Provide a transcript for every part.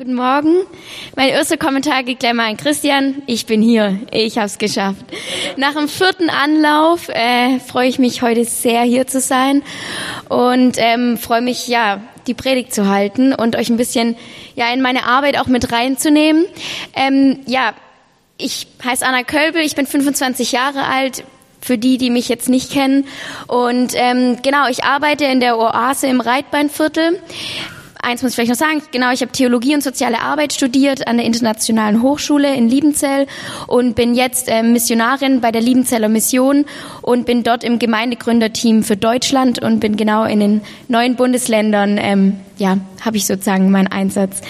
Guten Morgen. Mein erster Kommentar geht gleich mal an Christian. Ich bin hier. Ich habe es geschafft. Nach dem vierten Anlauf äh, freue ich mich heute sehr hier zu sein und ähm, freue mich ja die Predigt zu halten und euch ein bisschen ja in meine Arbeit auch mit reinzunehmen. Ähm, ja, ich heiße Anna Kölbel. Ich bin 25 Jahre alt für die, die mich jetzt nicht kennen. Und ähm, genau, ich arbeite in der Oase im Reitbeinviertel eins muss ich vielleicht noch sagen, genau, ich habe Theologie und soziale Arbeit studiert an der Internationalen Hochschule in Liebenzell und bin jetzt äh, Missionarin bei der Liebenzeller Mission und bin dort im Gemeindegründerteam für Deutschland und bin genau in den neuen Bundesländern, ähm, ja, habe ich sozusagen meinen Einsatz.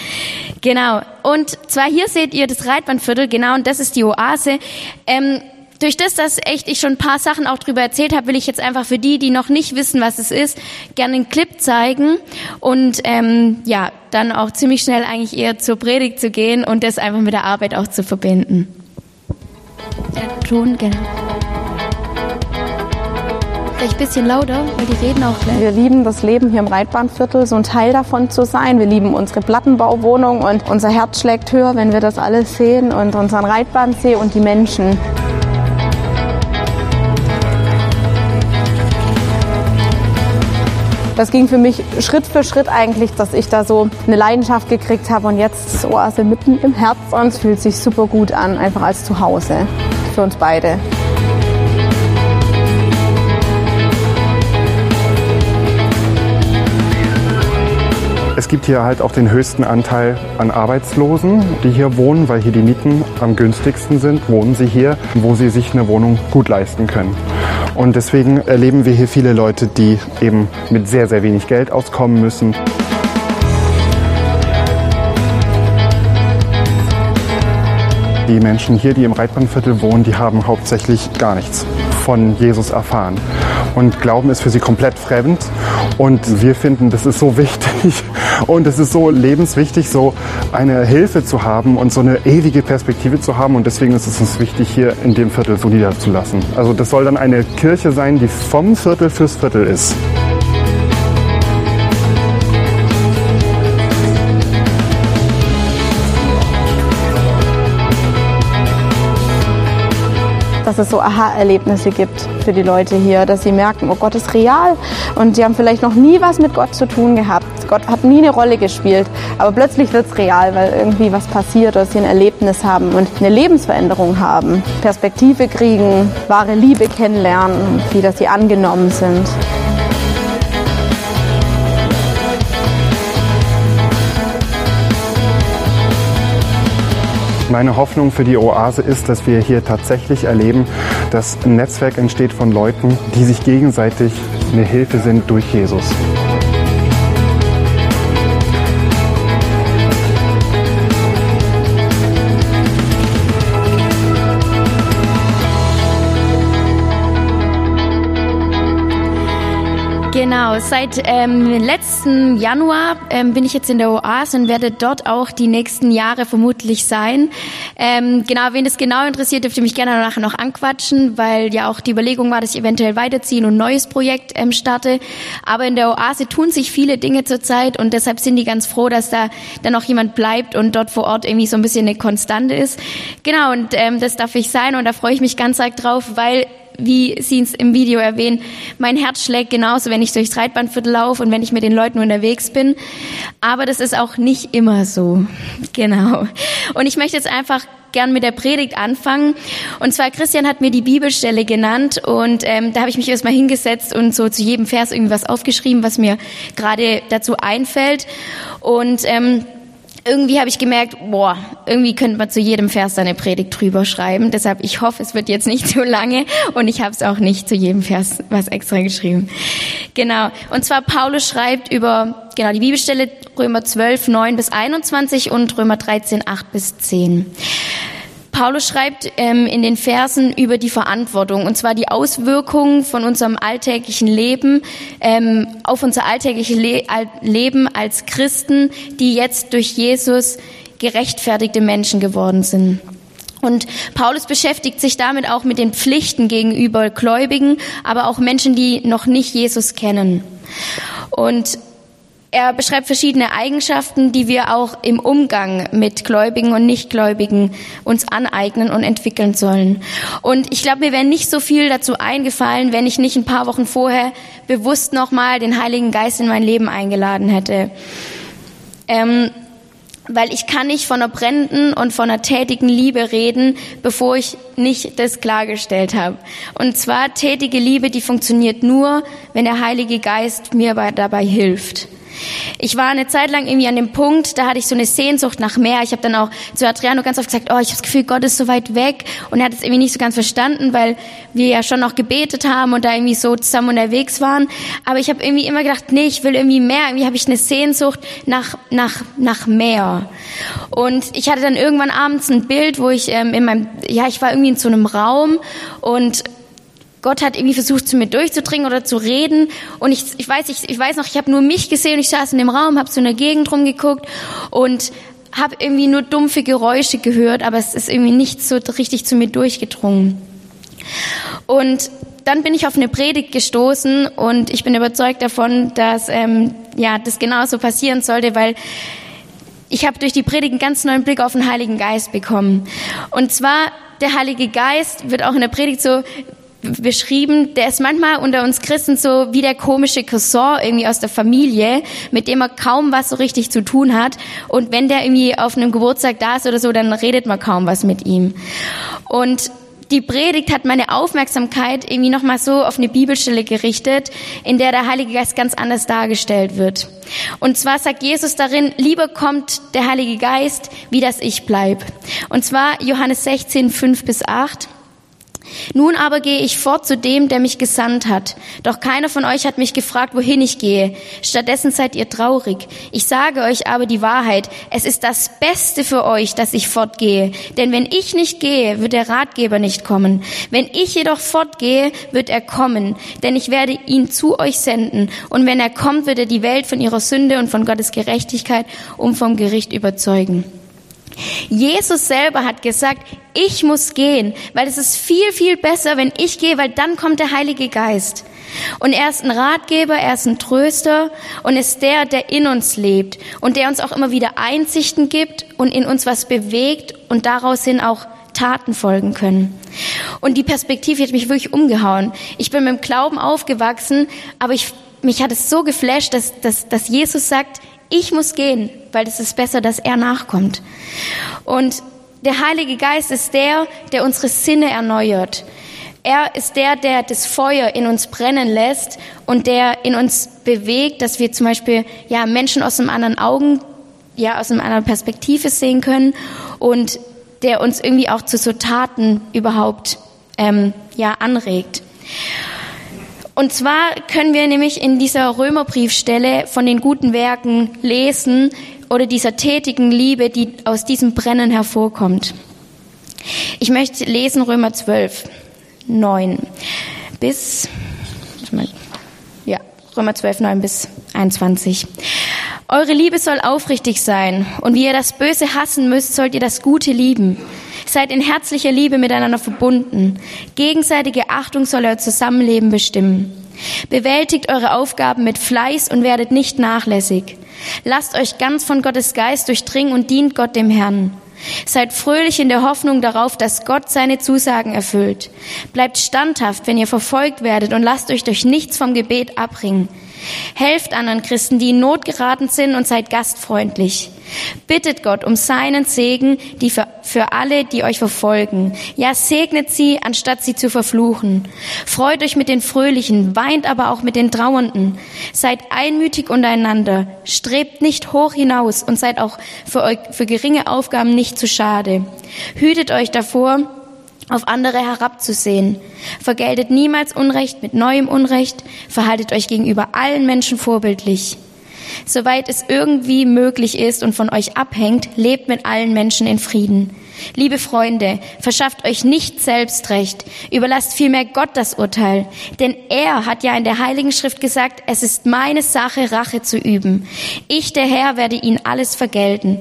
Genau. Und zwar hier seht ihr das Reitbandviertel, genau, und das ist die Oase. Ähm, durch das, dass echt ich schon ein paar Sachen auch drüber erzählt habe, will ich jetzt einfach für die, die noch nicht wissen, was es ist, gerne einen Clip zeigen und ähm, ja, dann auch ziemlich schnell eigentlich eher zur Predigt zu gehen und das einfach mit der Arbeit auch zu verbinden. Der Ton, genau. Vielleicht ein bisschen lauter, weil die reden auch gleich. Wir lieben das Leben hier im Reitbahnviertel, so ein Teil davon zu sein. Wir lieben unsere Plattenbauwohnung und unser Herz schlägt höher, wenn wir das alles sehen und unseren Reitbahnsee und die Menschen. Das ging für mich Schritt für Schritt eigentlich, dass ich da so eine Leidenschaft gekriegt habe und jetzt ist Oase mitten im Herz und es fühlt sich super gut an, einfach als Zuhause für uns beide. Es gibt hier halt auch den höchsten Anteil an Arbeitslosen, die hier wohnen, weil hier die Mieten am günstigsten sind, wohnen sie hier, wo sie sich eine Wohnung gut leisten können. Und deswegen erleben wir hier viele Leute, die eben mit sehr, sehr wenig Geld auskommen müssen. Die Menschen hier, die im Reitbahnviertel wohnen, die haben hauptsächlich gar nichts von Jesus erfahren. Und Glauben ist für sie komplett fremd. Und wir finden, das ist so wichtig und es ist so lebenswichtig, so eine Hilfe zu haben und so eine ewige Perspektive zu haben. Und deswegen ist es uns wichtig, hier in dem Viertel so niederzulassen. Also das soll dann eine Kirche sein, die vom Viertel fürs Viertel ist. dass es so Aha-Erlebnisse gibt für die Leute hier, dass sie merken, oh Gott ist real und sie haben vielleicht noch nie was mit Gott zu tun gehabt. Gott hat nie eine Rolle gespielt, aber plötzlich wird es real, weil irgendwie was passiert oder sie ein Erlebnis haben und eine Lebensveränderung haben, Perspektive kriegen, wahre Liebe kennenlernen, wie dass sie angenommen sind. Meine Hoffnung für die Oase ist, dass wir hier tatsächlich erleben, dass ein Netzwerk entsteht von Leuten, die sich gegenseitig eine Hilfe sind durch Jesus. Genau, seit ähm, letzten Januar ähm, bin ich jetzt in der Oase und werde dort auch die nächsten Jahre vermutlich sein. Ähm, genau, wen das genau interessiert, dürft ihr mich gerne nachher noch anquatschen, weil ja auch die Überlegung war, dass ich eventuell weiterziehen und ein neues Projekt ähm, starte. Aber in der Oase tun sich viele Dinge zurzeit und deshalb sind die ganz froh, dass da dann auch jemand bleibt und dort vor Ort irgendwie so ein bisschen eine Konstante ist. Genau, und ähm, das darf ich sein und da freue ich mich ganz arg drauf, weil wie Sie es im Video erwähnen, mein Herz schlägt genauso, wenn ich durchs Reitbandviertel laufe und wenn ich mit den Leuten unterwegs bin. Aber das ist auch nicht immer so. Genau. Und ich möchte jetzt einfach gern mit der Predigt anfangen. Und zwar Christian hat mir die Bibelstelle genannt und ähm, da habe ich mich erstmal hingesetzt und so zu jedem Vers irgendwas aufgeschrieben, was mir gerade dazu einfällt. Und ähm, irgendwie habe ich gemerkt, boah, irgendwie könnte man zu jedem Vers eine Predigt drüber schreiben. Deshalb, ich hoffe, es wird jetzt nicht zu lange und ich habe es auch nicht zu jedem Vers was extra geschrieben. Genau. Und zwar Paulus schreibt über genau die Bibelstelle Römer 12, 9 bis 21 und Römer 13, 8 bis 10. Paulus schreibt ähm, in den Versen über die Verantwortung, und zwar die Auswirkungen von unserem alltäglichen Leben ähm, auf unser alltägliches Le Leben als Christen, die jetzt durch Jesus gerechtfertigte Menschen geworden sind. Und Paulus beschäftigt sich damit auch mit den Pflichten gegenüber Gläubigen, aber auch Menschen, die noch nicht Jesus kennen. Und Er beschreibt verschiedene Eigenschaften, die wir auch im Umgang mit Gläubigen und Nichtgläubigen uns aneignen und entwickeln sollen. Und ich glaube, mir wäre nicht so viel dazu eingefallen, wenn ich nicht ein paar Wochen vorher bewusst nochmal den Heiligen Geist in mein Leben eingeladen hätte. Ähm, weil ich kann nicht von einer brennenden und von einer tätigen Liebe reden, bevor ich nicht das klargestellt habe. Und zwar tätige Liebe, die funktioniert nur, wenn der Heilige Geist mir dabei hilft. Ich war eine Zeit lang irgendwie an dem Punkt, da hatte ich so eine Sehnsucht nach mehr. Ich habe dann auch zu Adriano ganz oft gesagt, oh, ich habe das Gefühl, Gott ist so weit weg. Und er hat es irgendwie nicht so ganz verstanden, weil wir ja schon noch gebetet haben und da irgendwie so zusammen unterwegs waren. Aber ich habe irgendwie immer gedacht, nee, ich will irgendwie mehr. Irgendwie habe ich eine Sehnsucht nach, nach, nach mehr. Und ich hatte dann irgendwann abends ein Bild, wo ich ähm, in meinem, ja, ich war irgendwie in so einem Raum und Gott hat irgendwie versucht, zu mir durchzudringen oder zu reden. Und ich, ich weiß, ich, ich weiß noch, ich habe nur mich gesehen. Ich saß in dem Raum, habe in der Gegend rumgeguckt und habe irgendwie nur dumpfe Geräusche gehört, aber es ist irgendwie nicht so richtig zu mir durchgedrungen. Und dann bin ich auf eine Predigt gestoßen und ich bin überzeugt davon, dass ähm, ja das genauso passieren sollte, weil ich habe durch die Predigt einen ganz neuen Blick auf den Heiligen Geist bekommen. Und zwar der Heilige Geist wird auch in der Predigt so beschrieben, der ist manchmal unter uns Christen so wie der komische Cousin irgendwie aus der Familie, mit dem man kaum was so richtig zu tun hat. Und wenn der irgendwie auf einem Geburtstag da ist oder so, dann redet man kaum was mit ihm. Und die Predigt hat meine Aufmerksamkeit irgendwie nochmal so auf eine Bibelstelle gerichtet, in der der Heilige Geist ganz anders dargestellt wird. Und zwar sagt Jesus darin, lieber kommt der Heilige Geist, wie das Ich bleib. Und zwar Johannes 16, 5 bis 8. Nun aber gehe ich fort zu dem, der mich gesandt hat. Doch keiner von euch hat mich gefragt, wohin ich gehe. Stattdessen seid ihr traurig. Ich sage euch aber die Wahrheit. Es ist das Beste für euch, dass ich fortgehe. Denn wenn ich nicht gehe, wird der Ratgeber nicht kommen. Wenn ich jedoch fortgehe, wird er kommen. Denn ich werde ihn zu euch senden. Und wenn er kommt, wird er die Welt von ihrer Sünde und von Gottes Gerechtigkeit um vom Gericht überzeugen. Jesus selber hat gesagt, ich muss gehen, weil es ist viel, viel besser, wenn ich gehe, weil dann kommt der Heilige Geist. Und er ist ein Ratgeber, er ist ein Tröster und ist der, der in uns lebt und der uns auch immer wieder Einsichten gibt und in uns was bewegt und daraus hin auch Taten folgen können. Und die Perspektive hat mich wirklich umgehauen. Ich bin mit dem Glauben aufgewachsen, aber ich, mich hat es so geflasht, dass, dass, dass Jesus sagt, ich muss gehen, weil es ist besser, dass er nachkommt. Und der Heilige Geist ist der, der unsere Sinne erneuert. Er ist der, der das Feuer in uns brennen lässt und der in uns bewegt, dass wir zum Beispiel ja Menschen aus einem anderen Augen, ja aus einer anderen Perspektive sehen können und der uns irgendwie auch zu so Taten überhaupt ähm, ja anregt. Und zwar können wir nämlich in dieser Römerbriefstelle von den guten Werken lesen oder dieser tätigen Liebe, die aus diesem Brennen hervorkommt. Ich möchte lesen Römer 12, 9 bis, ja, Römer 12, 9 bis 21. Eure Liebe soll aufrichtig sein und wie ihr das Böse hassen müsst, sollt ihr das Gute lieben. Seid in herzlicher Liebe miteinander verbunden. Gegenseitige Achtung soll euer Zusammenleben bestimmen. Bewältigt eure Aufgaben mit Fleiß und werdet nicht nachlässig. Lasst euch ganz von Gottes Geist durchdringen und dient Gott dem Herrn. Seid fröhlich in der Hoffnung darauf, dass Gott seine Zusagen erfüllt. Bleibt standhaft, wenn ihr verfolgt werdet und lasst euch durch nichts vom Gebet abbringen. Helft anderen Christen, die in Not geraten sind und seid gastfreundlich. Bittet Gott um seinen Segen, die für, für alle, die euch verfolgen. Ja, segnet sie, anstatt sie zu verfluchen. Freut euch mit den Fröhlichen, weint aber auch mit den Trauernden. Seid einmütig untereinander, strebt nicht hoch hinaus und seid auch für, euch, für geringe Aufgaben nicht zu schade. Hütet euch davor, auf andere herabzusehen. Vergeltet niemals Unrecht mit neuem Unrecht, verhaltet euch gegenüber allen Menschen vorbildlich. Soweit es irgendwie möglich ist und von euch abhängt, lebt mit allen Menschen in Frieden. Liebe Freunde, verschafft euch nicht selbst Recht, überlasst vielmehr Gott das Urteil. Denn er hat ja in der Heiligen Schrift gesagt, es ist meine Sache, Rache zu üben. Ich, der Herr, werde ihnen alles vergelten.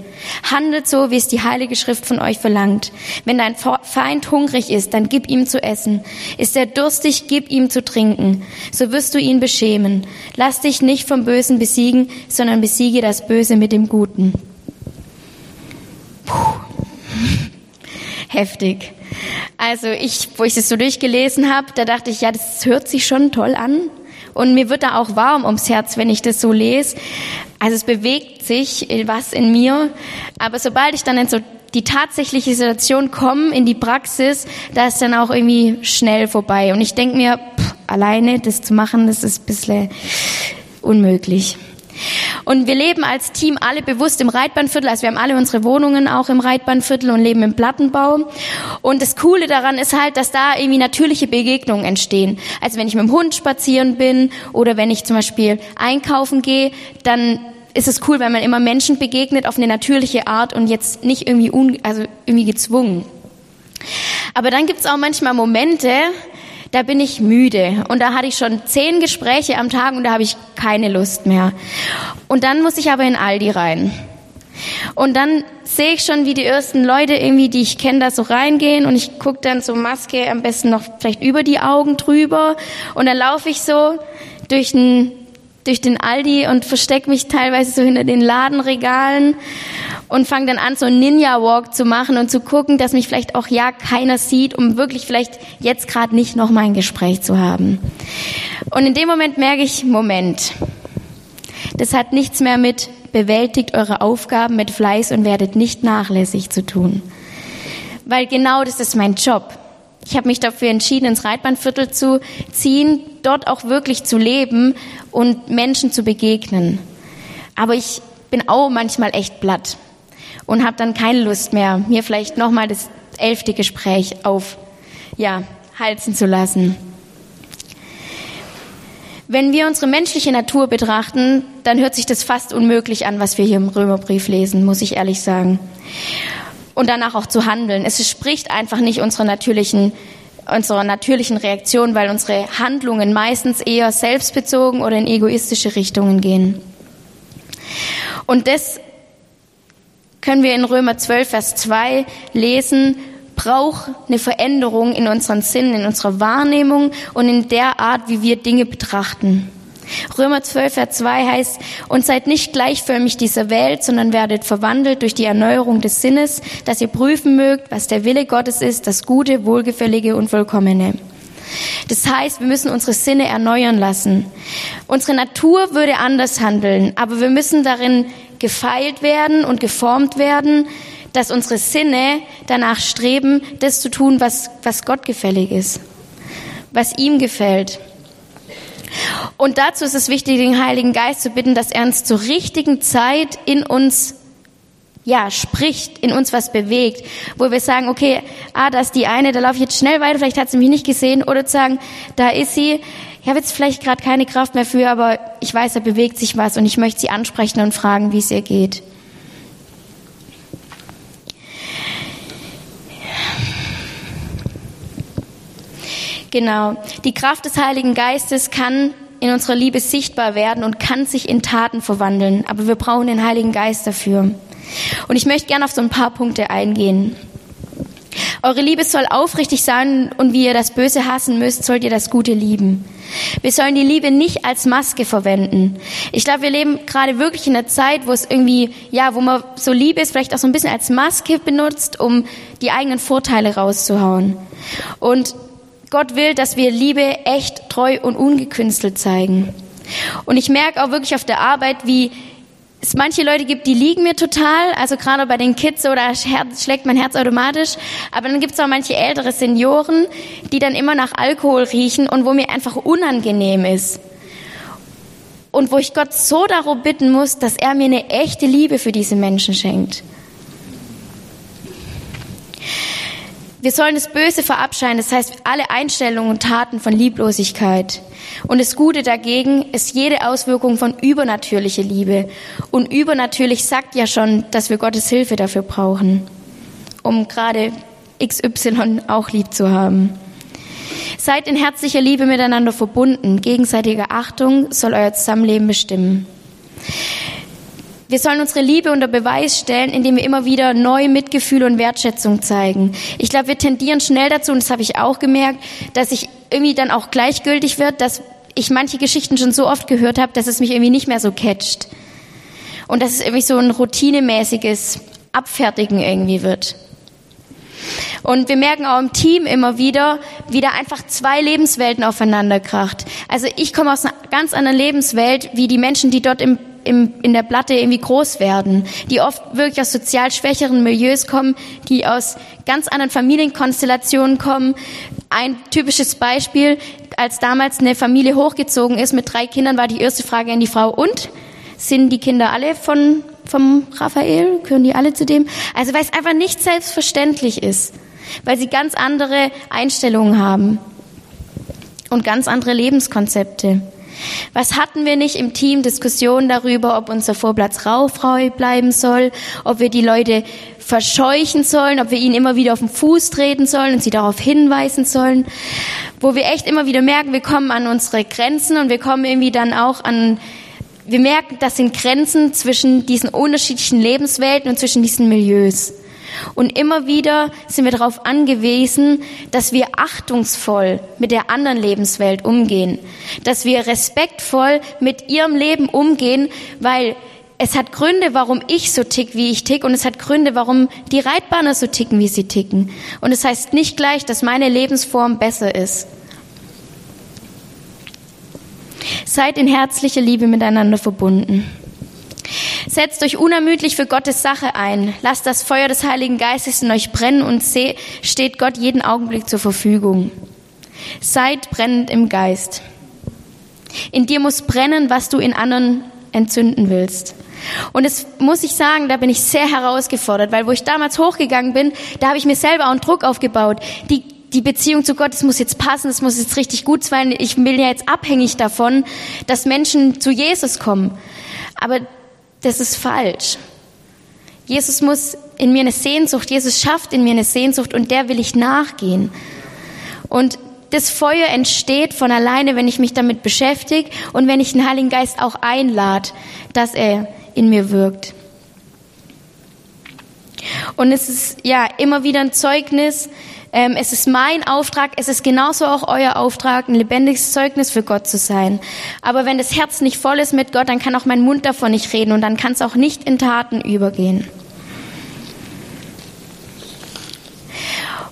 Handelt so, wie es die Heilige Schrift von euch verlangt. Wenn dein Feind hungrig ist, dann gib ihm zu essen. Ist er durstig, gib ihm zu trinken. So wirst du ihn beschämen. Lass dich nicht vom Bösen besiegen, sondern besiege das Böse mit dem Guten. Puh. Heftig. Also ich, wo ich das so durchgelesen habe, da dachte ich, ja, das hört sich schon toll an. Und mir wird da auch warm ums Herz, wenn ich das so lese. Also es bewegt sich was in mir. Aber sobald ich dann in so die tatsächliche Situation komme, in die Praxis, da ist dann auch irgendwie schnell vorbei. Und ich denke mir, pff, alleine das zu machen, das ist ein bisschen unmöglich. Und wir leben als Team alle bewusst im Reitbahnviertel. Also wir haben alle unsere Wohnungen auch im Reitbahnviertel und leben im Plattenbau. Und das Coole daran ist halt, dass da irgendwie natürliche Begegnungen entstehen. Also wenn ich mit dem Hund spazieren bin oder wenn ich zum Beispiel einkaufen gehe, dann ist es cool, wenn man immer Menschen begegnet auf eine natürliche Art und jetzt nicht irgendwie, un, also irgendwie gezwungen. Aber dann gibt es auch manchmal Momente, da bin ich müde und da hatte ich schon zehn Gespräche am Tag und da habe ich keine Lust mehr. Und dann muss ich aber in Aldi rein. Und dann sehe ich schon, wie die ersten Leute irgendwie, die ich kenne, da so reingehen und ich gucke dann so Maske am besten noch vielleicht über die Augen drüber und dann laufe ich so durch den durch den Aldi und verstecke mich teilweise so hinter den Ladenregalen und fange dann an, so einen Ninja-Walk zu machen und zu gucken, dass mich vielleicht auch ja keiner sieht, um wirklich vielleicht jetzt gerade nicht noch mal ein Gespräch zu haben. Und in dem Moment merke ich, Moment, das hat nichts mehr mit bewältigt eure Aufgaben mit Fleiß und werdet nicht nachlässig zu tun. Weil genau das ist mein Job. Ich habe mich dafür entschieden, ins Reitbahnviertel zu ziehen, dort auch wirklich zu leben und Menschen zu begegnen. Aber ich bin auch manchmal echt blatt und habe dann keine Lust mehr, mir vielleicht nochmal das elfte Gespräch auf, ja, halsen zu lassen. Wenn wir unsere menschliche Natur betrachten, dann hört sich das fast unmöglich an, was wir hier im Römerbrief lesen, muss ich ehrlich sagen und danach auch zu handeln. Es spricht einfach nicht unserer natürlichen unserer natürlichen Reaktion, weil unsere Handlungen meistens eher selbstbezogen oder in egoistische Richtungen gehen. Und das können wir in Römer 12, Vers 2 lesen, braucht eine Veränderung in unseren Sinnen, in unserer Wahrnehmung und in der Art, wie wir Dinge betrachten. Römer 12, Vers 2 heißt, und seid nicht gleichförmig dieser Welt, sondern werdet verwandelt durch die Erneuerung des Sinnes, dass ihr prüfen mögt, was der Wille Gottes ist, das Gute, Wohlgefällige und Vollkommene. Das heißt, wir müssen unsere Sinne erneuern lassen. Unsere Natur würde anders handeln, aber wir müssen darin gefeilt werden und geformt werden, dass unsere Sinne danach streben, das zu tun, was, was Gott gefällig ist, was ihm gefällt. Und dazu ist es wichtig, den Heiligen Geist zu bitten, dass er uns zur richtigen Zeit in uns ja, spricht, in uns was bewegt, wo wir sagen, okay, ah, da ist die eine, da laufe ich jetzt schnell weiter, vielleicht hat sie mich nicht gesehen, oder zu sagen, da ist sie, ich habe jetzt vielleicht gerade keine Kraft mehr für, aber ich weiß, da bewegt sich was und ich möchte sie ansprechen und fragen, wie es ihr geht. Genau. Die Kraft des Heiligen Geistes kann in unserer Liebe sichtbar werden und kann sich in Taten verwandeln. Aber wir brauchen den Heiligen Geist dafür. Und ich möchte gerne auf so ein paar Punkte eingehen. Eure Liebe soll aufrichtig sein und wie ihr das Böse hassen müsst, sollt ihr das Gute lieben. Wir sollen die Liebe nicht als Maske verwenden. Ich glaube, wir leben gerade wirklich in einer Zeit, wo es irgendwie, ja, wo man so Liebe ist, vielleicht auch so ein bisschen als Maske benutzt, um die eigenen Vorteile rauszuhauen. Und Gott will, dass wir Liebe echt, treu und ungekünstelt zeigen. Und ich merke auch wirklich auf der Arbeit, wie es manche Leute gibt, die liegen mir total, also gerade bei den Kids oder schlägt mein Herz automatisch, aber dann gibt es auch manche ältere Senioren, die dann immer nach Alkohol riechen und wo mir einfach unangenehm ist. Und wo ich Gott so darum bitten muss, dass er mir eine echte Liebe für diese Menschen schenkt. Wir sollen das Böse verabscheuen, das heißt alle Einstellungen und Taten von Lieblosigkeit. Und das Gute dagegen ist jede Auswirkung von übernatürlicher Liebe. Und übernatürlich sagt ja schon, dass wir Gottes Hilfe dafür brauchen, um gerade XY auch lieb zu haben. Seid in herzlicher Liebe miteinander verbunden. Gegenseitige Achtung soll euer Zusammenleben bestimmen. Wir sollen unsere Liebe unter Beweis stellen, indem wir immer wieder neu Mitgefühl und Wertschätzung zeigen. Ich glaube, wir tendieren schnell dazu, und das habe ich auch gemerkt, dass ich irgendwie dann auch gleichgültig wird, dass ich manche Geschichten schon so oft gehört habe, dass es mich irgendwie nicht mehr so catcht. Und dass es irgendwie so ein routinemäßiges Abfertigen irgendwie wird. Und wir merken auch im Team immer wieder, wie da einfach zwei Lebenswelten aufeinander kracht. Also ich komme aus einer ganz anderen Lebenswelt, wie die Menschen, die dort im, im, in der Platte irgendwie groß werden, die oft wirklich aus sozial schwächeren Milieus kommen, die aus ganz anderen Familienkonstellationen kommen. Ein typisches Beispiel, als damals eine Familie hochgezogen ist mit drei Kindern, war die erste Frage an die Frau, und? Sind die Kinder alle von, vom Raphael? Gehören die alle zu dem? Also weil es einfach nicht selbstverständlich ist weil sie ganz andere Einstellungen haben und ganz andere Lebenskonzepte. Was hatten wir nicht im Team? Diskussionen darüber, ob unser Vorplatz rauchfrei bleiben soll, ob wir die Leute verscheuchen sollen, ob wir ihnen immer wieder auf den Fuß treten sollen und sie darauf hinweisen sollen. Wo wir echt immer wieder merken, wir kommen an unsere Grenzen und wir kommen irgendwie dann auch an, wir merken, das sind Grenzen zwischen diesen unterschiedlichen Lebenswelten und zwischen diesen Milieus. Und immer wieder sind wir darauf angewiesen, dass wir achtungsvoll mit der anderen Lebenswelt umgehen, dass wir respektvoll mit ihrem Leben umgehen, weil es hat Gründe, warum ich so tick, wie ich tick, und es hat Gründe, warum die Reitbahner so ticken, wie sie ticken. Und es heißt nicht gleich, dass meine Lebensform besser ist. Seid in herzlicher Liebe miteinander verbunden. Setzt euch unermüdlich für Gottes Sache ein. Lasst das Feuer des Heiligen Geistes in euch brennen und steht Gott jeden Augenblick zur Verfügung. Seid brennend im Geist. In dir muss brennen, was du in anderen entzünden willst. Und es muss ich sagen, da bin ich sehr herausgefordert, weil wo ich damals hochgegangen bin, da habe ich mir selber auch einen Druck aufgebaut. Die, die Beziehung zu Gott, es muss jetzt passen, es muss jetzt richtig gut sein. Ich bin ja jetzt abhängig davon, dass Menschen zu Jesus kommen. Aber das ist falsch. Jesus muss in mir eine Sehnsucht, Jesus schafft in mir eine Sehnsucht und der will ich nachgehen. Und das Feuer entsteht von alleine, wenn ich mich damit beschäftige und wenn ich den Heiligen Geist auch einlade, dass er in mir wirkt. Und es ist ja immer wieder ein Zeugnis, ähm, es ist mein Auftrag, es ist genauso auch euer Auftrag, ein lebendiges Zeugnis für Gott zu sein. Aber wenn das Herz nicht voll ist mit Gott, dann kann auch mein Mund davon nicht reden und dann kann es auch nicht in Taten übergehen.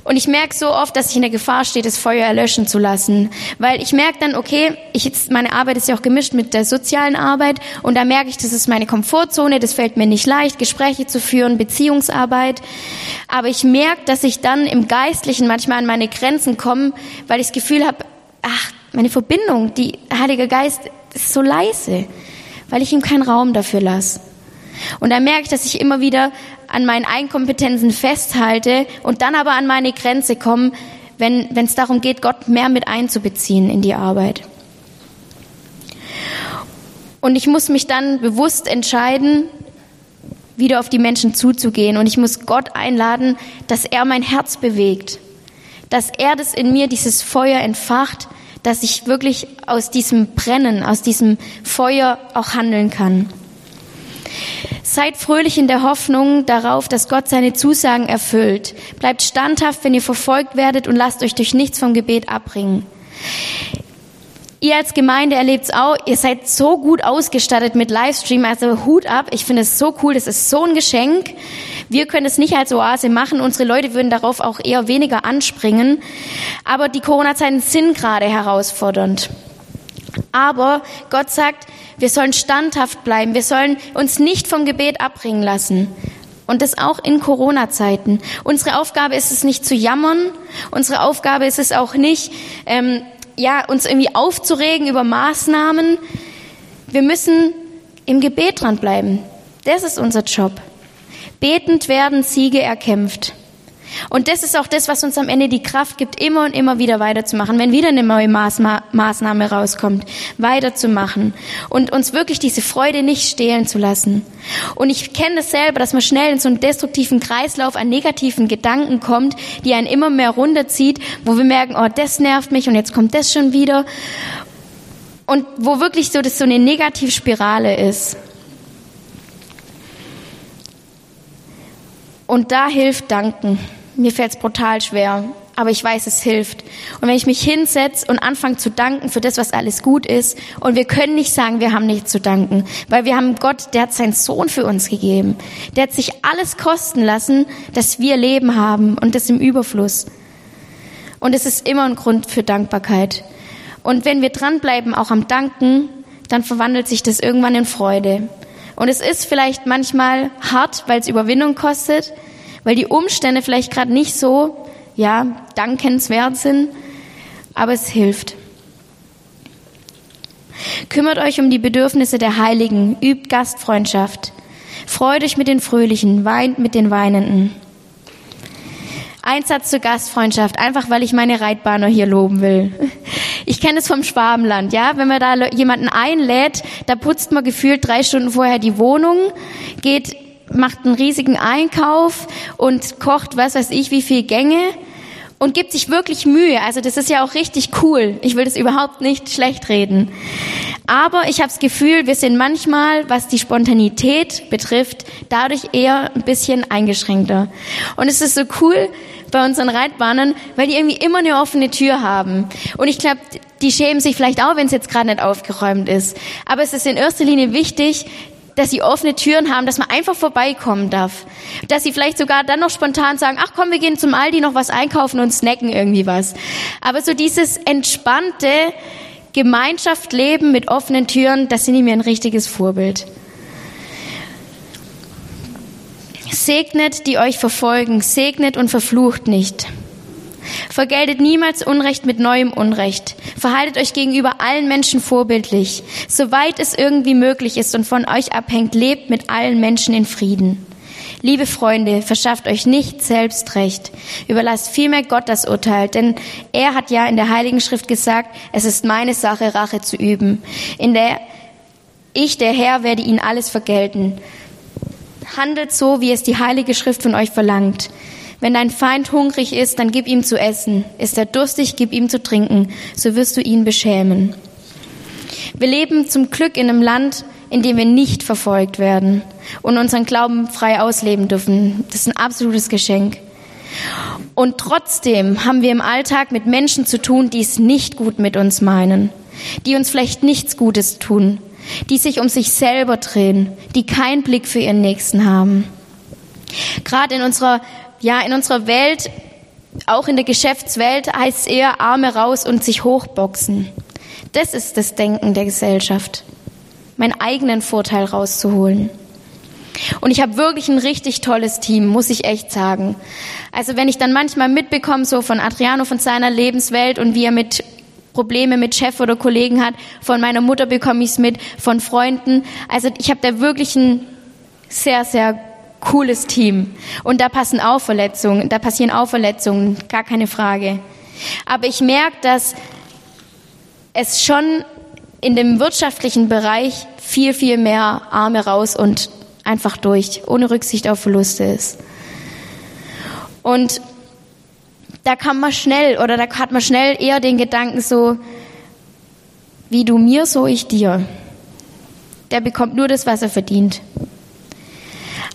Und ich merke so oft, dass ich in der Gefahr stehe, das Feuer erlöschen zu lassen. Weil ich merke dann, okay, ich jetzt, meine Arbeit ist ja auch gemischt mit der sozialen Arbeit und da merke ich, das ist meine Komfortzone, das fällt mir nicht leicht, Gespräche zu führen, Beziehungsarbeit. Aber ich merke, dass ich dann im Geistlichen manchmal an meine Grenzen komme, weil ich das Gefühl habe, ach, meine Verbindung, die Heilige Geist ist so leise, weil ich ihm keinen Raum dafür lasse. Und da merke ich, dass ich immer wieder an meinen Eigenkompetenzen festhalte und dann aber an meine Grenze komme, wenn es darum geht, Gott mehr mit einzubeziehen in die Arbeit. Und ich muss mich dann bewusst entscheiden, wieder auf die Menschen zuzugehen. Und ich muss Gott einladen, dass er mein Herz bewegt, dass er das in mir, dieses Feuer entfacht, dass ich wirklich aus diesem Brennen, aus diesem Feuer auch handeln kann. Seid fröhlich in der Hoffnung darauf, dass Gott seine Zusagen erfüllt. Bleibt standhaft, wenn ihr verfolgt werdet und lasst euch durch nichts vom Gebet abbringen. Ihr als Gemeinde erlebt es auch, ihr seid so gut ausgestattet mit Livestream, also Hut ab, ich finde es so cool, das ist so ein Geschenk. Wir können es nicht als Oase machen, unsere Leute würden darauf auch eher weniger anspringen, aber die Corona-Zeiten sind gerade herausfordernd. Aber Gott sagt, wir sollen standhaft bleiben. Wir sollen uns nicht vom Gebet abbringen lassen. Und das auch in Corona-Zeiten. Unsere Aufgabe ist es nicht zu jammern. Unsere Aufgabe ist es auch nicht, ähm, ja, uns irgendwie aufzuregen über Maßnahmen. Wir müssen im Gebet dranbleiben. Das ist unser Job. Betend werden Siege erkämpft. Und das ist auch das, was uns am Ende die Kraft gibt, immer und immer wieder weiterzumachen. Wenn wieder eine neue Maßma Maßnahme rauskommt, weiterzumachen und uns wirklich diese Freude nicht stehlen zu lassen. Und ich kenne das selber, dass man schnell in so einen destruktiven Kreislauf an negativen Gedanken kommt, die einen immer mehr runterzieht, wo wir merken, oh, das nervt mich und jetzt kommt das schon wieder. Und wo wirklich so das so eine Negativspirale ist. Und da hilft Danken. Mir fällt es brutal schwer. aber ich weiß, es hilft. Und wenn ich mich hinsetze und anfange zu danken für das, was alles gut ist, und wir können nicht sagen, wir haben nichts zu danken, weil wir haben Gott, der hat seinen Sohn für uns gegeben. Der hat sich alles kosten lassen, dass wir Leben haben und das im Überfluss. Und es ist immer ein Grund für Dankbarkeit. Und wenn wir dranbleiben, auch am Danken, dann verwandelt sich das irgendwann in Freude. Und es ist vielleicht manchmal hart, weil es Überwindung kostet, weil die Umstände vielleicht gerade nicht so ja, dankenswert sind, aber es hilft. Kümmert euch um die Bedürfnisse der Heiligen, übt Gastfreundschaft. Freut euch mit den Fröhlichen, weint mit den Weinenden. Ein Satz zur Gastfreundschaft, einfach weil ich meine Reitbahner hier loben will. Ich kenne es vom Schwabenland, ja. Wenn man da jemanden einlädt, da putzt man gefühlt drei Stunden vorher die Wohnung, geht, macht einen riesigen Einkauf und kocht was weiß ich wie viel Gänge und gibt sich wirklich Mühe. Also das ist ja auch richtig cool. Ich will das überhaupt nicht schlecht reden. Aber ich habe das Gefühl, wir sind manchmal, was die Spontanität betrifft, dadurch eher ein bisschen eingeschränkter. Und es ist so cool bei unseren Reitbahnen, weil die irgendwie immer eine offene Tür haben. Und ich glaube, die schämen sich vielleicht auch, wenn es jetzt gerade nicht aufgeräumt ist. Aber es ist in erster Linie wichtig, dass sie offene Türen haben, dass man einfach vorbeikommen darf. Dass sie vielleicht sogar dann noch spontan sagen, ach komm, wir gehen zum Aldi noch was einkaufen und snacken irgendwie was. Aber so dieses entspannte Gemeinschaft leben mit offenen Türen, das sind mir ein richtiges Vorbild. Segnet, die euch verfolgen, segnet und verflucht nicht. Vergeltet niemals Unrecht mit neuem Unrecht. Verhaltet euch gegenüber allen Menschen vorbildlich. Soweit es irgendwie möglich ist und von euch abhängt, lebt mit allen Menschen in Frieden. Liebe Freunde, verschafft euch nicht selbst Recht. Überlasst vielmehr Gott das Urteil, denn er hat ja in der Heiligen Schrift gesagt, es ist meine Sache, Rache zu üben. In der ich, der Herr, werde ihnen alles vergelten. Handelt so, wie es die Heilige Schrift von euch verlangt. Wenn dein Feind hungrig ist, dann gib ihm zu essen. Ist er durstig, gib ihm zu trinken, so wirst du ihn beschämen. Wir leben zum Glück in einem Land, in dem wir nicht verfolgt werden und unseren Glauben frei ausleben dürfen. Das ist ein absolutes Geschenk. Und trotzdem haben wir im Alltag mit Menschen zu tun, die es nicht gut mit uns meinen, die uns vielleicht nichts Gutes tun, die sich um sich selber drehen, die keinen Blick für ihren Nächsten haben. Gerade in unserer ja, in unserer Welt, auch in der Geschäftswelt, heißt es eher Arme raus und sich hochboxen. Das ist das Denken der Gesellschaft. Meinen eigenen Vorteil rauszuholen. Und ich habe wirklich ein richtig tolles Team, muss ich echt sagen. Also wenn ich dann manchmal mitbekomme, so von Adriano, von seiner Lebenswelt und wie er mit Probleme mit Chef oder Kollegen hat, von meiner Mutter bekomme ich es mit, von Freunden. Also ich habe da wirklich ein sehr, sehr cooles Team. Und da passen auch Verletzungen, da passieren auch Verletzungen, gar keine Frage. Aber ich merke, dass es schon in dem wirtschaftlichen Bereich viel, viel mehr Arme raus und einfach durch, ohne Rücksicht auf Verluste ist. Und da kann man schnell oder da hat man schnell eher den Gedanken so, wie du mir, so ich dir. Der bekommt nur das, was er verdient.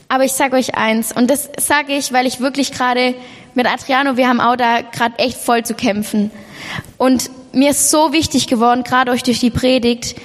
Aber ich sage euch eins, und das sage ich, weil ich wirklich gerade mit Adriano, wir haben auch da gerade echt voll zu kämpfen. Und mir ist so wichtig geworden, gerade euch durch die Predigt,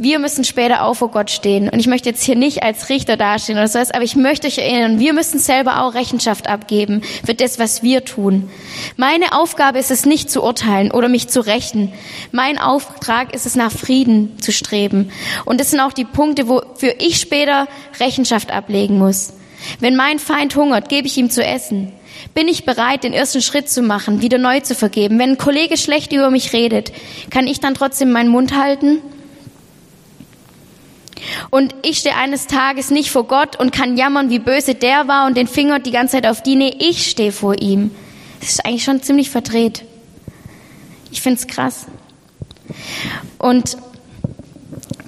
wir müssen später auch vor Gott stehen. Und ich möchte jetzt hier nicht als Richter dastehen oder so, aber ich möchte euch erinnern, wir müssen selber auch Rechenschaft abgeben für das, was wir tun. Meine Aufgabe ist es nicht zu urteilen oder mich zu rächen. Mein Auftrag ist es, nach Frieden zu streben. Und das sind auch die Punkte, wofür ich später Rechenschaft ablegen muss. Wenn mein Feind hungert, gebe ich ihm zu essen. Bin ich bereit, den ersten Schritt zu machen, wieder neu zu vergeben? Wenn ein Kollege schlecht über mich redet, kann ich dann trotzdem meinen Mund halten? Und ich stehe eines Tages nicht vor Gott und kann jammern, wie böse der war und den Finger die ganze Zeit auf die. Nee, ich stehe vor ihm. Das ist eigentlich schon ziemlich verdreht. Ich finde es krass. Und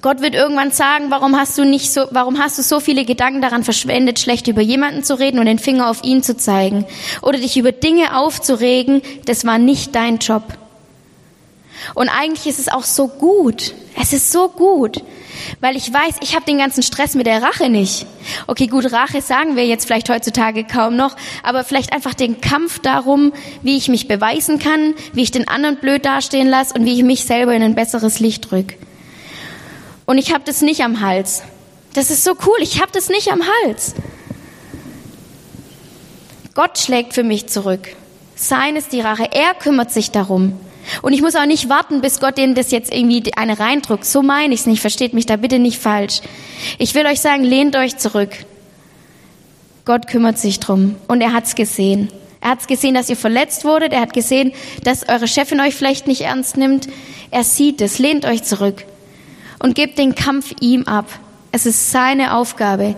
Gott wird irgendwann sagen, warum hast du nicht so, warum hast du so viele Gedanken daran verschwendet, schlecht über jemanden zu reden und den Finger auf ihn zu zeigen? Oder dich über Dinge aufzuregen, das war nicht dein Job. Und eigentlich ist es auch so gut. Es ist so gut. Weil ich weiß, ich habe den ganzen Stress mit der Rache nicht. Okay, gut, Rache sagen wir jetzt vielleicht heutzutage kaum noch, aber vielleicht einfach den Kampf darum, wie ich mich beweisen kann, wie ich den anderen blöd dastehen lasse und wie ich mich selber in ein besseres Licht drück. Und ich habe das nicht am Hals. Das ist so cool, ich habe das nicht am Hals. Gott schlägt für mich zurück. Sein ist die Rache. Er kümmert sich darum. Und ich muss auch nicht warten, bis Gott denen das jetzt irgendwie eine reindruckt. So meine ich es nicht. Versteht mich da bitte nicht falsch. Ich will euch sagen, lehnt euch zurück. Gott kümmert sich drum. Und er hat's gesehen. Er hat's gesehen, dass ihr verletzt wurdet. Er hat gesehen, dass eure Chefin euch vielleicht nicht ernst nimmt. Er sieht es. Lehnt euch zurück. Und gebt den Kampf ihm ab. Es ist seine Aufgabe.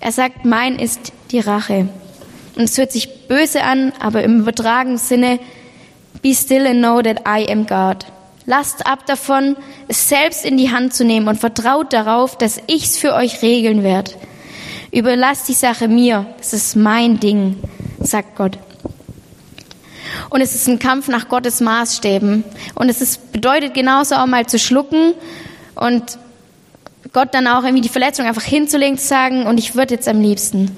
Er sagt, mein ist die Rache. Und es hört sich böse an, aber im übertragenen Sinne, be still and know that I am God. Lasst ab davon, es selbst in die Hand zu nehmen und vertraut darauf, dass ich's für euch regeln werde. Überlasst die Sache mir. Es ist mein Ding, sagt Gott. Und es ist ein Kampf nach Gottes Maßstäben. Und es ist, bedeutet genauso auch mal zu schlucken und Gott dann auch irgendwie die Verletzung einfach hinzulegen, zu sagen, und ich würde jetzt am liebsten.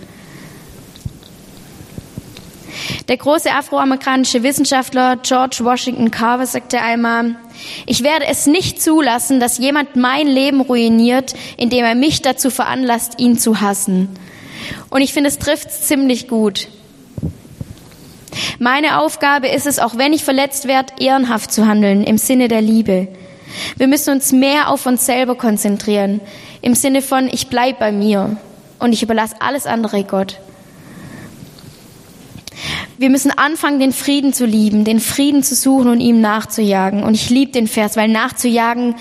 Der große afroamerikanische Wissenschaftler George Washington Carver sagte einmal, ich werde es nicht zulassen, dass jemand mein Leben ruiniert, indem er mich dazu veranlasst, ihn zu hassen. Und ich finde, es trifft ziemlich gut. Meine Aufgabe ist es, auch wenn ich verletzt werde, ehrenhaft zu handeln, im Sinne der Liebe. Wir müssen uns mehr auf uns selber konzentrieren, im Sinne von, ich bleib bei mir und ich überlasse alles andere Gott. Wir müssen anfangen, den Frieden zu lieben, den Frieden zu suchen und ihm nachzujagen. Und ich liebe den Vers, weil nachzujagen,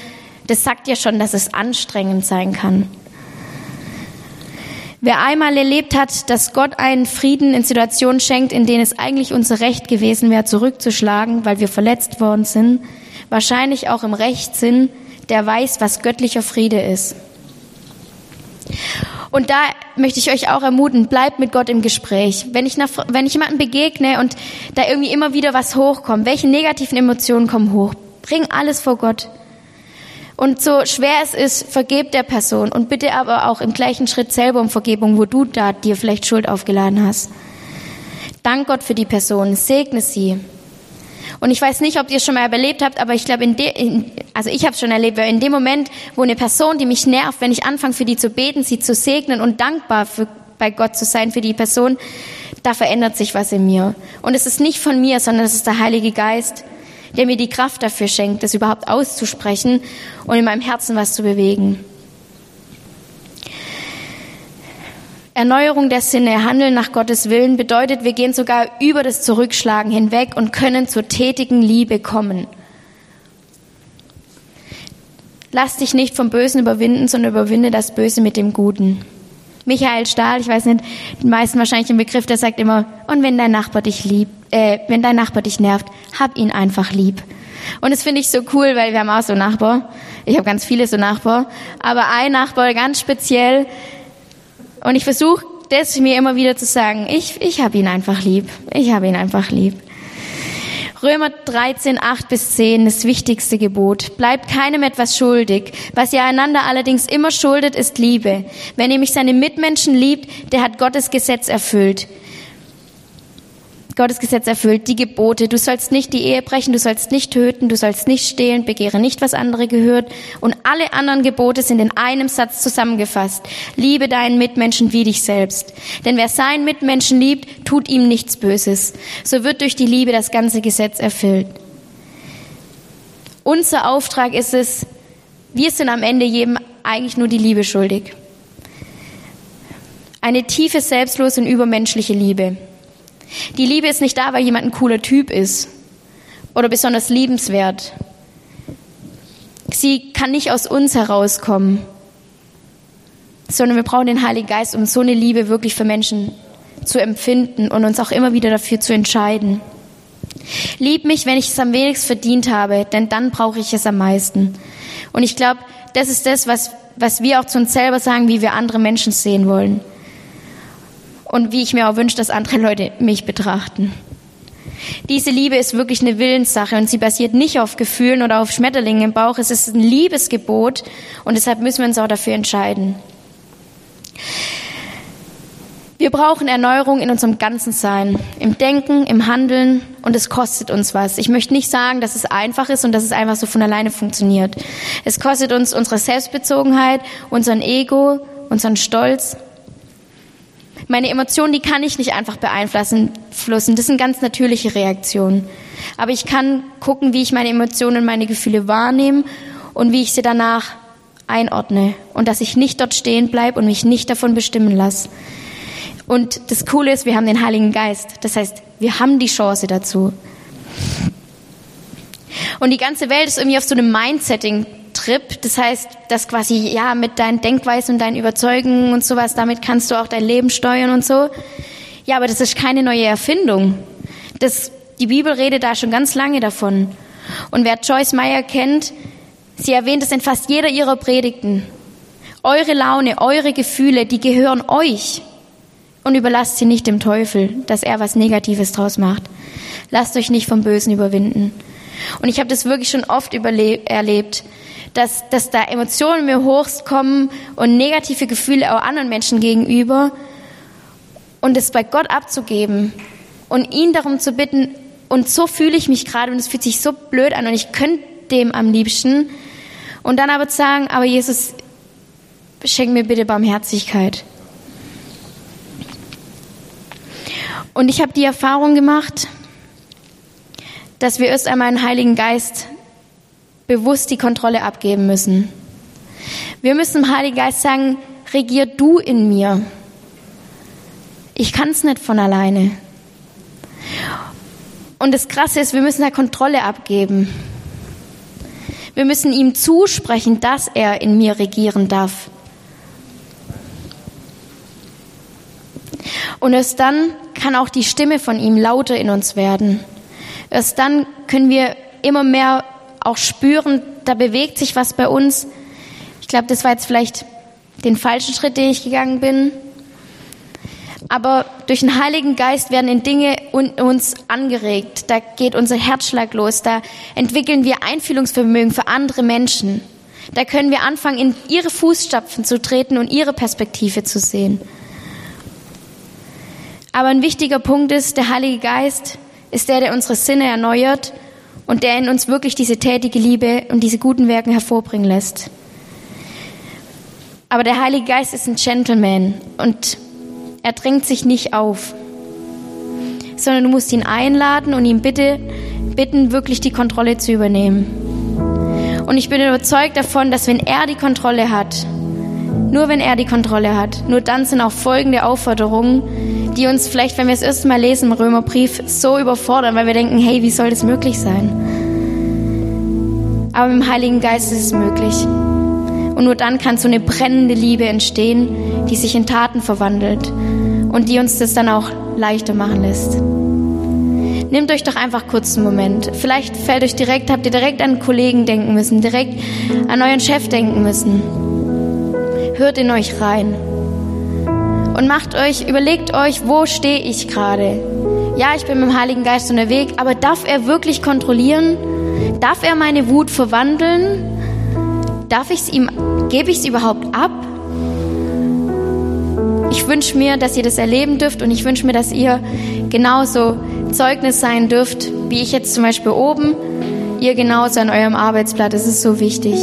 das sagt ja schon, dass es anstrengend sein kann. Wer einmal erlebt hat, dass Gott einen Frieden in Situationen schenkt, in denen es eigentlich unser Recht gewesen wäre, zurückzuschlagen, weil wir verletzt worden sind, wahrscheinlich auch im Rechtssinn, der weiß, was göttlicher Friede ist. Und da möchte ich euch auch ermuten, bleibt mit Gott im Gespräch. Wenn ich, nach, wenn ich jemandem begegne und da irgendwie immer wieder was hochkommt, welche negativen Emotionen kommen hoch, bring alles vor Gott. Und so schwer es ist, vergebt der Person und bitte aber auch im gleichen Schritt selber um Vergebung, wo du da dir vielleicht Schuld aufgeladen hast. Dank Gott für die Person, segne sie. Und ich weiß nicht, ob ihr es schon mal erlebt habt, aber ich glaube, in in, also ich habe es schon erlebt, weil in dem Moment, wo eine Person, die mich nervt, wenn ich anfange, für die zu beten, sie zu segnen und dankbar für, bei Gott zu sein für die Person, da verändert sich was in mir. Und es ist nicht von mir, sondern es ist der Heilige Geist, der mir die Kraft dafür schenkt, das überhaupt auszusprechen und in meinem Herzen was zu bewegen. Erneuerung der Sinne, Handeln nach Gottes Willen bedeutet, wir gehen sogar über das Zurückschlagen hinweg und können zur tätigen Liebe kommen. Lass dich nicht vom Bösen überwinden, sondern überwinde das Böse mit dem Guten. Michael Stahl, ich weiß nicht, die meisten wahrscheinlich im Begriff, der sagt immer, und wenn dein Nachbar dich liebt, äh, wenn dein Nachbar dich nervt, hab ihn einfach lieb. Und das finde ich so cool, weil wir haben auch so Nachbar. Ich habe ganz viele so Nachbar. Aber ein Nachbar ganz speziell, und ich versuche das mir immer wieder zu sagen, ich, ich habe ihn einfach lieb. Ich habe ihn einfach lieb. Römer 13, 8 bis 10, das wichtigste Gebot. Bleibt keinem etwas schuldig. Was ihr einander allerdings immer schuldet, ist Liebe. Wer nämlich seine Mitmenschen liebt, der hat Gottes Gesetz erfüllt. Gottes Gesetz erfüllt, die Gebote. Du sollst nicht die Ehe brechen, du sollst nicht töten, du sollst nicht stehlen, begehre nicht, was andere gehört. Und alle anderen Gebote sind in einem Satz zusammengefasst. Liebe deinen Mitmenschen wie dich selbst. Denn wer seinen Mitmenschen liebt, tut ihm nichts Böses. So wird durch die Liebe das ganze Gesetz erfüllt. Unser Auftrag ist es, wir sind am Ende jedem eigentlich nur die Liebe schuldig. Eine tiefe, selbstlose und übermenschliche Liebe. Die Liebe ist nicht da, weil jemand ein cooler Typ ist oder besonders liebenswert. Sie kann nicht aus uns herauskommen, sondern wir brauchen den Heiligen Geist, um so eine Liebe wirklich für Menschen zu empfinden und uns auch immer wieder dafür zu entscheiden. Lieb mich, wenn ich es am wenigsten verdient habe, denn dann brauche ich es am meisten. Und ich glaube, das ist das, was, was wir auch zu uns selber sagen, wie wir andere Menschen sehen wollen und wie ich mir auch wünsche, dass andere Leute mich betrachten. Diese Liebe ist wirklich eine Willenssache und sie basiert nicht auf Gefühlen oder auf Schmetterlingen im Bauch. Es ist ein Liebesgebot und deshalb müssen wir uns auch dafür entscheiden. Wir brauchen Erneuerung in unserem ganzen Sein, im Denken, im Handeln und es kostet uns was. Ich möchte nicht sagen, dass es einfach ist und dass es einfach so von alleine funktioniert. Es kostet uns unsere Selbstbezogenheit, unseren Ego, unseren Stolz. Meine Emotionen, die kann ich nicht einfach beeinflussen. Das sind ganz natürliche Reaktionen. Aber ich kann gucken, wie ich meine Emotionen und meine Gefühle wahrnehme und wie ich sie danach einordne und dass ich nicht dort stehen bleibe und mich nicht davon bestimmen lasse. Und das Coole ist, wir haben den Heiligen Geist. Das heißt, wir haben die Chance dazu. Und die ganze Welt ist irgendwie auf so einem Mindsetting-Trip. Das heißt, dass quasi, ja, mit deinen Denkweisen und deinen Überzeugungen und sowas, damit kannst du auch dein Leben steuern und so. Ja, aber das ist keine neue Erfindung. Das, die Bibel redet da schon ganz lange davon. Und wer Joyce Meyer kennt, sie erwähnt es in fast jeder ihrer Predigten. Eure Laune, eure Gefühle, die gehören euch und überlasst sie nicht dem Teufel, dass er was Negatives draus macht. Lasst euch nicht vom Bösen überwinden. Und ich habe das wirklich schon oft erlebt, dass, dass da Emotionen mir hochkommen und negative Gefühle auch anderen Menschen gegenüber und es bei Gott abzugeben und ihn darum zu bitten, und so fühle ich mich gerade und es fühlt sich so blöd an und ich könnte dem am liebsten und dann aber zu sagen, aber Jesus, schenk mir bitte Barmherzigkeit. Und ich habe die Erfahrung gemacht, dass wir erst einmal einen Heiligen Geist bewusst die Kontrolle abgeben müssen. Wir müssen dem Heiligen Geist sagen, regier du in mir. Ich kann es nicht von alleine. Und das Krasse ist, wir müssen da Kontrolle abgeben. Wir müssen ihm zusprechen, dass er in mir regieren darf. Und erst dann kann auch die Stimme von ihm lauter in uns werden. Erst dann können wir immer mehr auch spüren, da bewegt sich was bei uns. Ich glaube, das war jetzt vielleicht den falschen Schritt, den ich gegangen bin. Aber durch den Heiligen Geist werden in Dinge uns angeregt. Da geht unser Herzschlag los. Da entwickeln wir Einfühlungsvermögen für andere Menschen. Da können wir anfangen, in ihre Fußstapfen zu treten und ihre Perspektive zu sehen. Aber ein wichtiger Punkt ist, der Heilige Geist ist der, der unsere Sinne erneuert und der in uns wirklich diese tätige Liebe und diese guten Werken hervorbringen lässt. Aber der Heilige Geist ist ein Gentleman und er drängt sich nicht auf, sondern du musst ihn einladen und ihn bitte, bitten, wirklich die Kontrolle zu übernehmen. Und ich bin überzeugt davon, dass wenn er die Kontrolle hat, nur wenn er die Kontrolle hat, nur dann sind auch folgende Aufforderungen, die uns vielleicht, wenn wir das erste Mal lesen im Römerbrief, so überfordern, weil wir denken, hey, wie soll das möglich sein? Aber mit dem Heiligen Geist ist es möglich. Und nur dann kann so eine brennende Liebe entstehen, die sich in Taten verwandelt und die uns das dann auch leichter machen lässt. Nehmt euch doch einfach kurz einen Moment. Vielleicht fällt euch direkt, habt ihr direkt an Kollegen denken müssen, direkt an euren Chef denken müssen. Hört in euch rein und macht euch, überlegt euch, wo stehe ich gerade? Ja, ich bin mit dem Heiligen Geist unterwegs, aber darf er wirklich kontrollieren? Darf er meine Wut verwandeln? Darf ich es ihm, gebe ich es überhaupt ab? Ich wünsche mir, dass ihr das erleben dürft und ich wünsche mir, dass ihr genauso Zeugnis sein dürft, wie ich jetzt zum Beispiel oben, ihr genauso an eurem Arbeitsplatz. Das ist so wichtig.